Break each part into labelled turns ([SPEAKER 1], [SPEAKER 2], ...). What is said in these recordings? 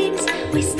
[SPEAKER 1] We We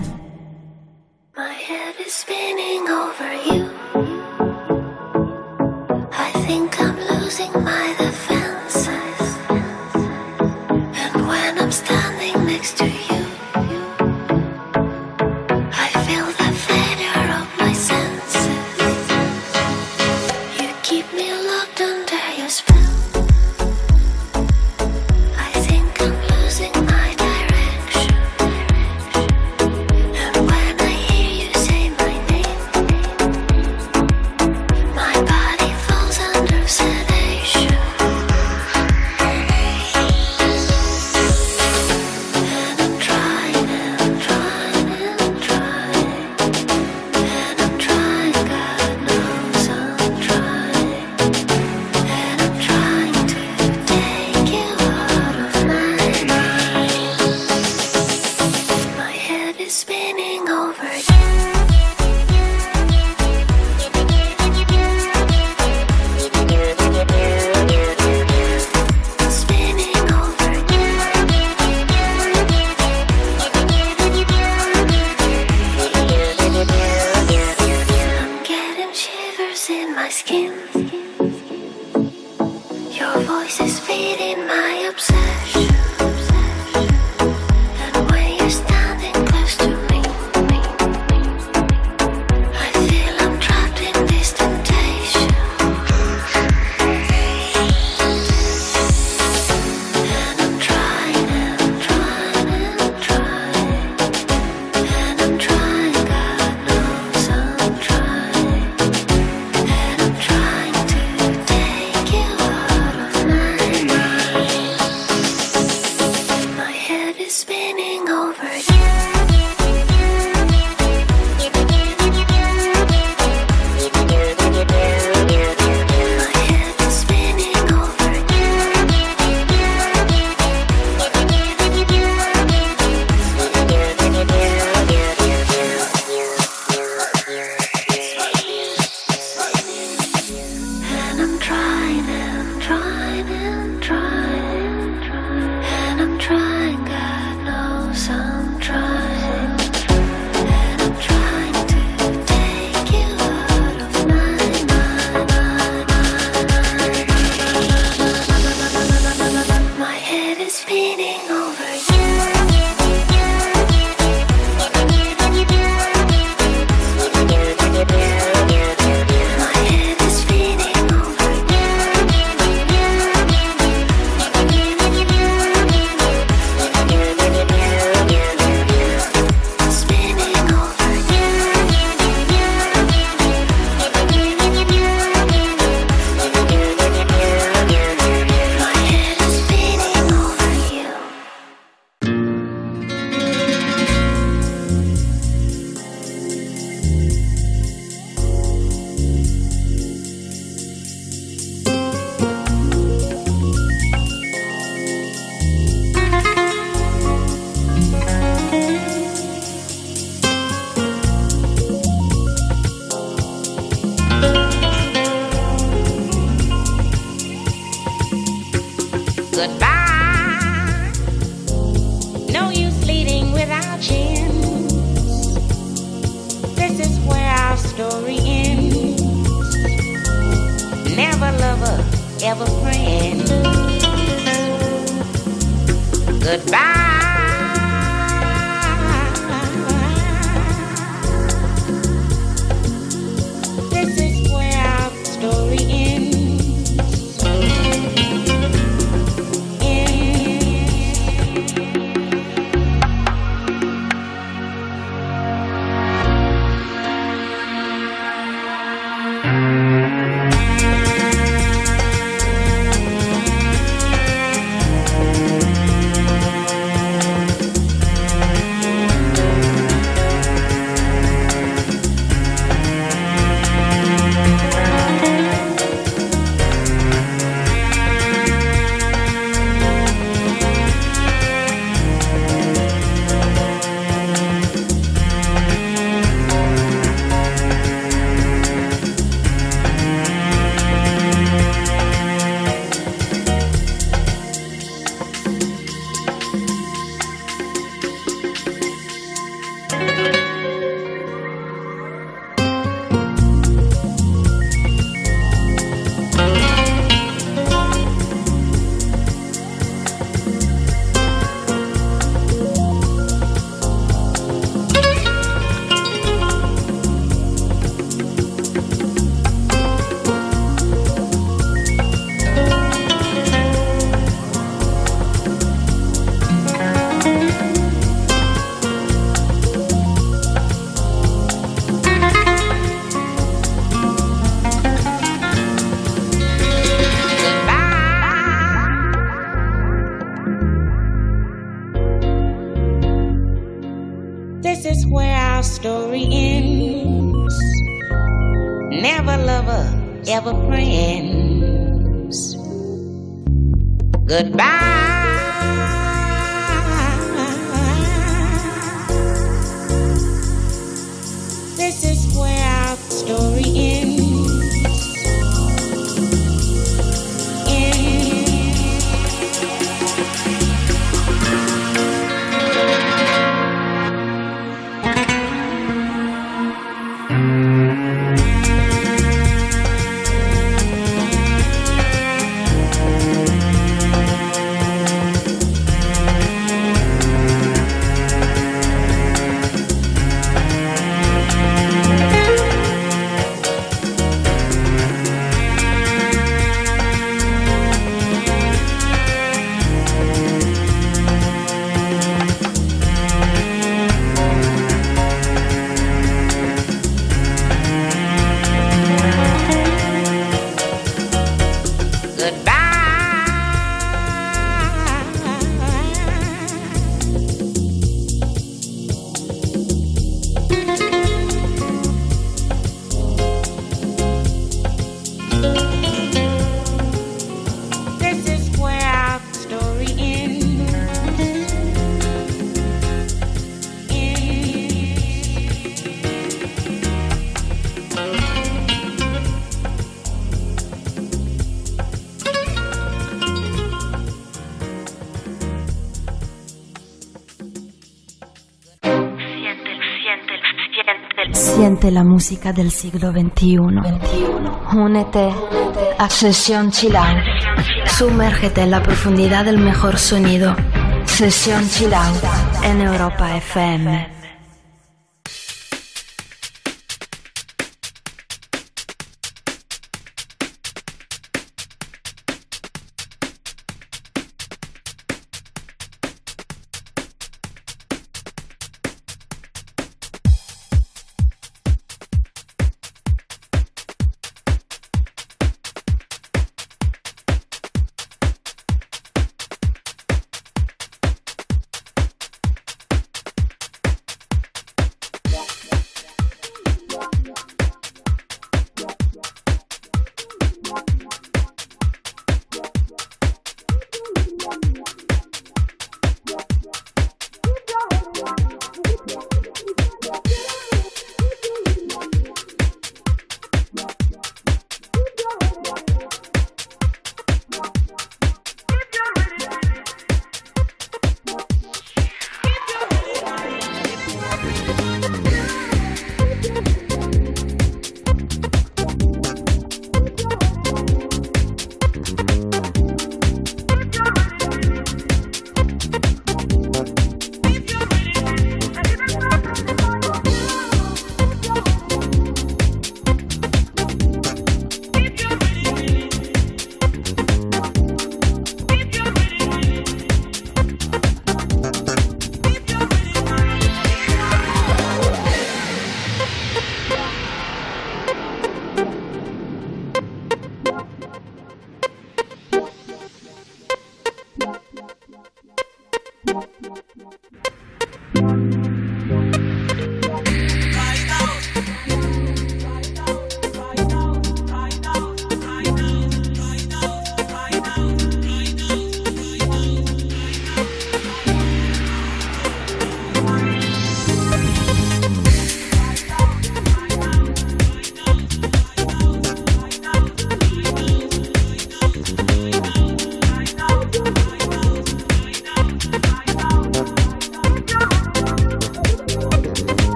[SPEAKER 2] La música del siglo XXI. Únete a Sesión Chill Sumérgete en la profundidad del mejor sonido. Sesión Chill en Europa FM.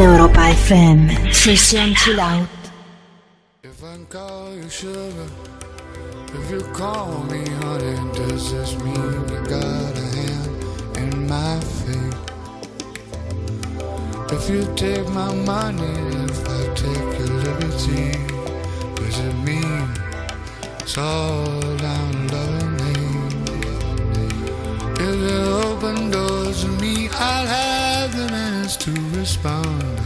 [SPEAKER 1] Europa FM. Sesión Chill Out.
[SPEAKER 3] If I call you sugar, if you call me honey, does this mean you got a hand in my fate? If you take my money, if I take your liberty, does it mean it's all down loving me? If it open doors to me? I'll have responde.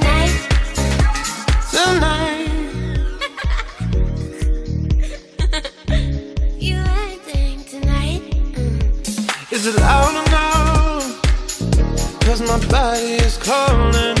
[SPEAKER 4] My body is calling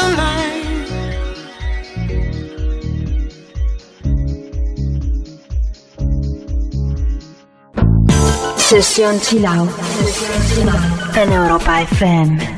[SPEAKER 4] Tonight.
[SPEAKER 5] Sesión Chill en Europa FM.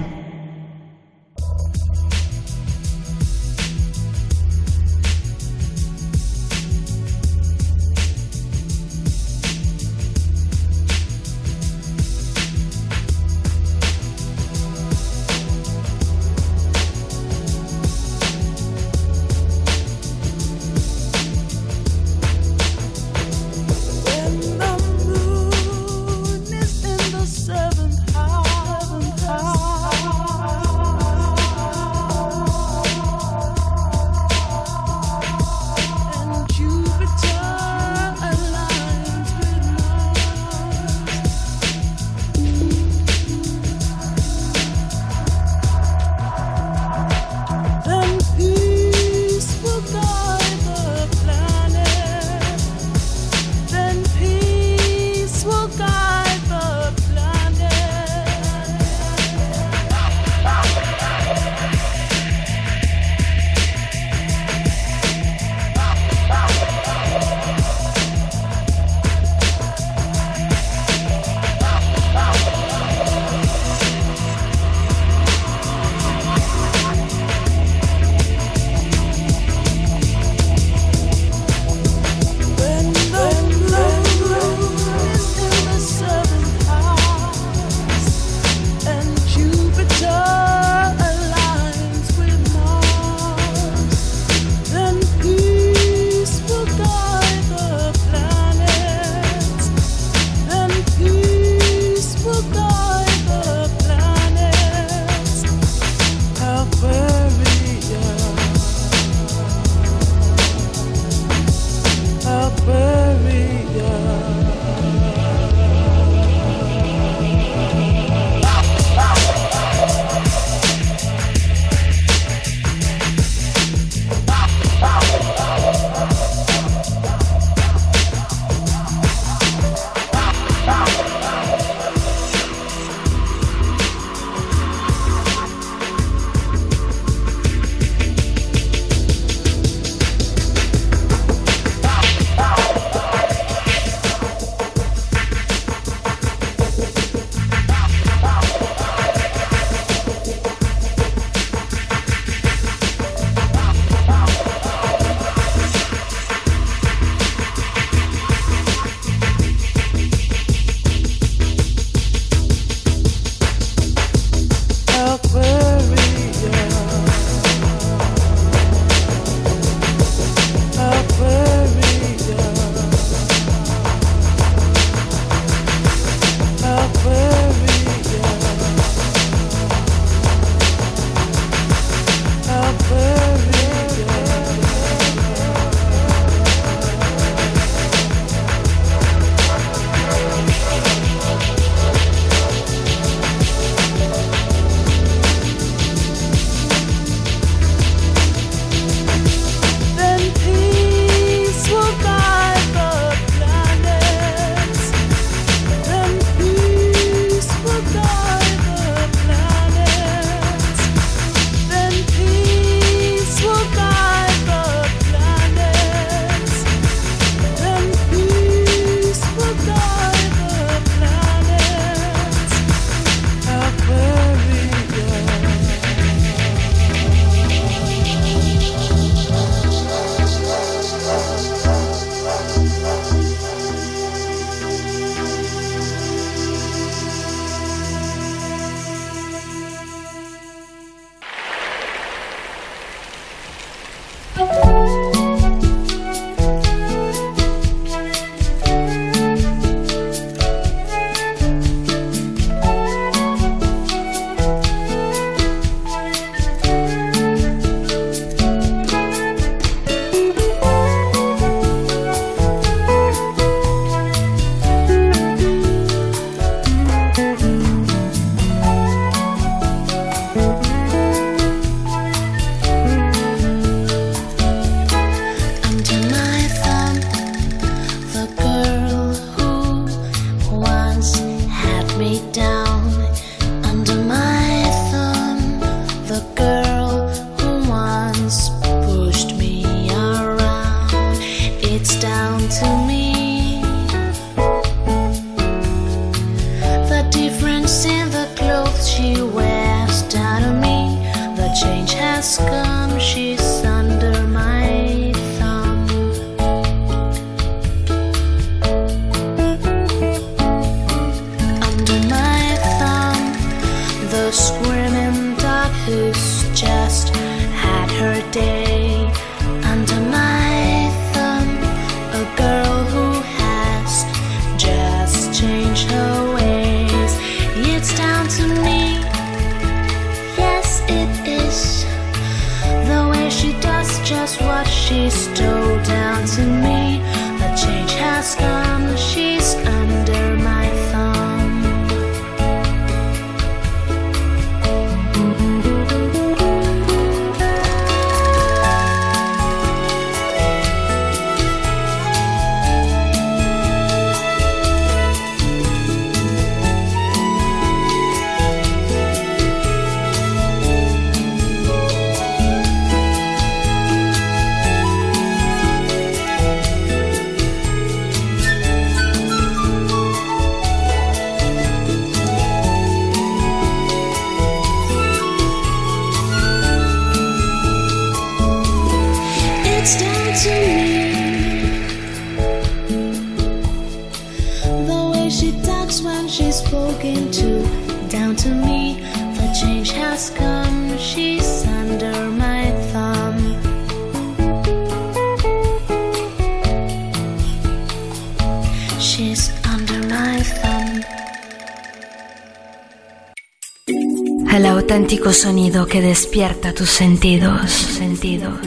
[SPEAKER 6] Auténtico sonido que despierta tus sentidos. sentidos.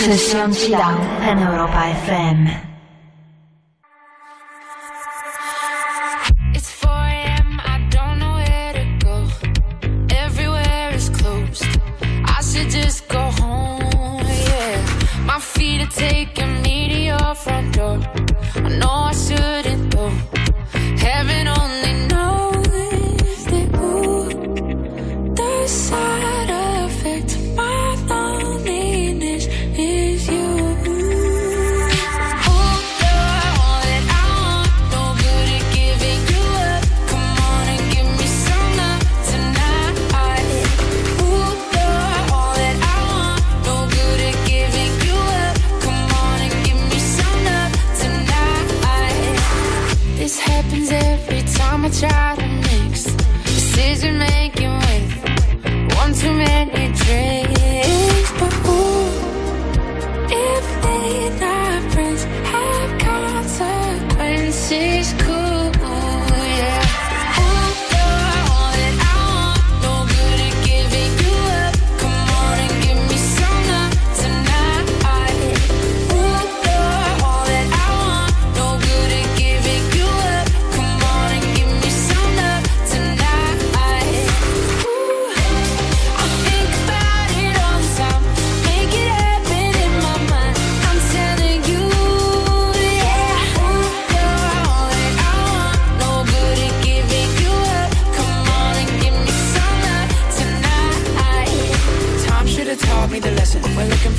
[SPEAKER 6] Sesión Chill en Europa FM.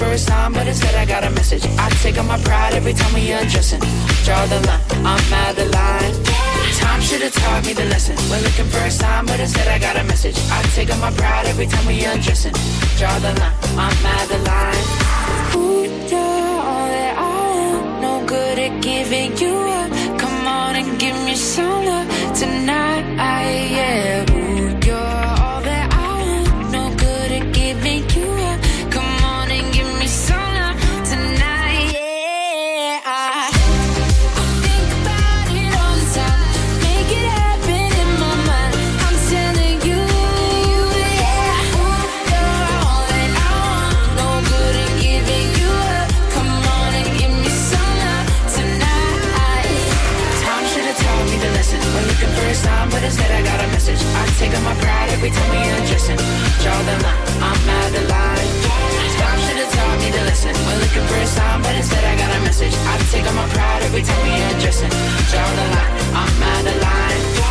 [SPEAKER 5] first time, but instead I got a message. I take up my pride every time we undressing. Draw the line, I'm out of line.
[SPEAKER 4] Time should have taught me the lesson. We're looking first time, but instead I got a message. I take up my pride every time we undressing. Draw the line, I'm out of line. Ooh, you're all that I am. No good at giving you up. Come on and give me some love tonight. I am. kissing. Draw the line, I'm out of line. Stop, should've taught me to listen. We're looking for a sign, but instead I got a message. I take all my pride every time we're
[SPEAKER 7] addressing. Draw the line, I'm out of line.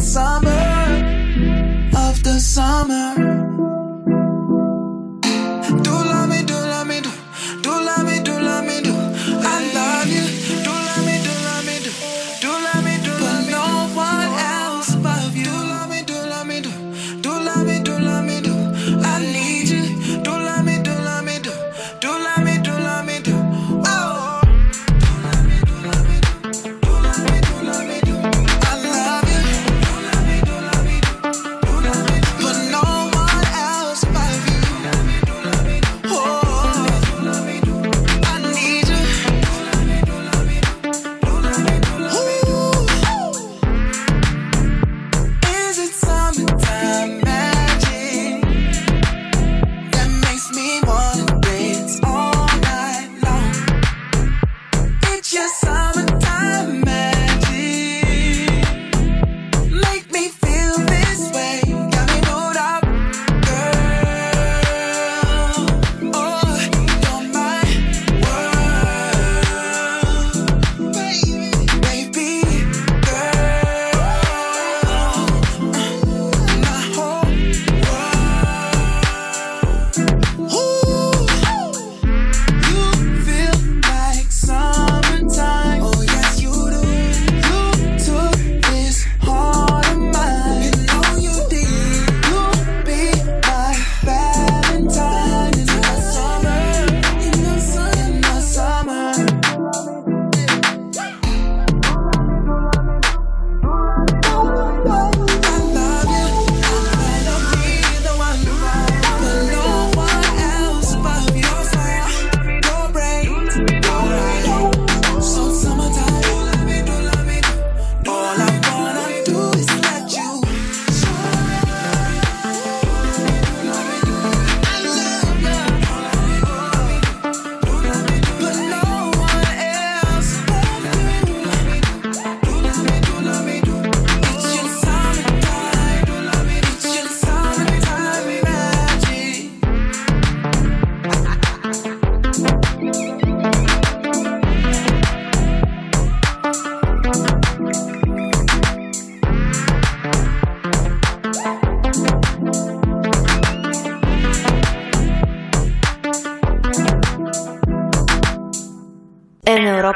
[SPEAKER 7] summer of the summer.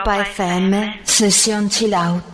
[SPEAKER 7] Europa FM, sesión chill out.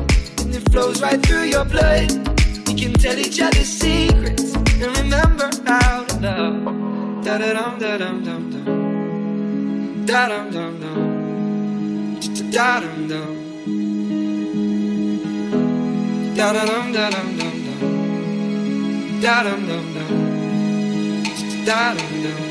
[SPEAKER 7] it flows right through your blood. We can tell each other secrets and remember how to love. Da da dum da dum dum dum. Da dum dum dum. Da dum dum. Da da dum da dum dum dum. Da dum dum dum. Da dum dum.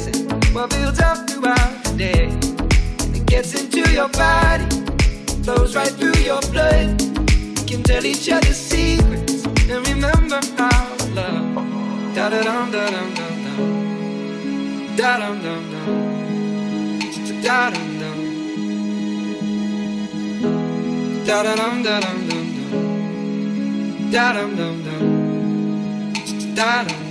[SPEAKER 7] what builds up throughout the day. And it gets into your body, flows right through your blood. We can tell each other secrets and remember how love. Da da dum da dum dum dum. Da dum dum dum. Da dum dum. Da da dum da dum dum dum. Da dum dum dum. Da dum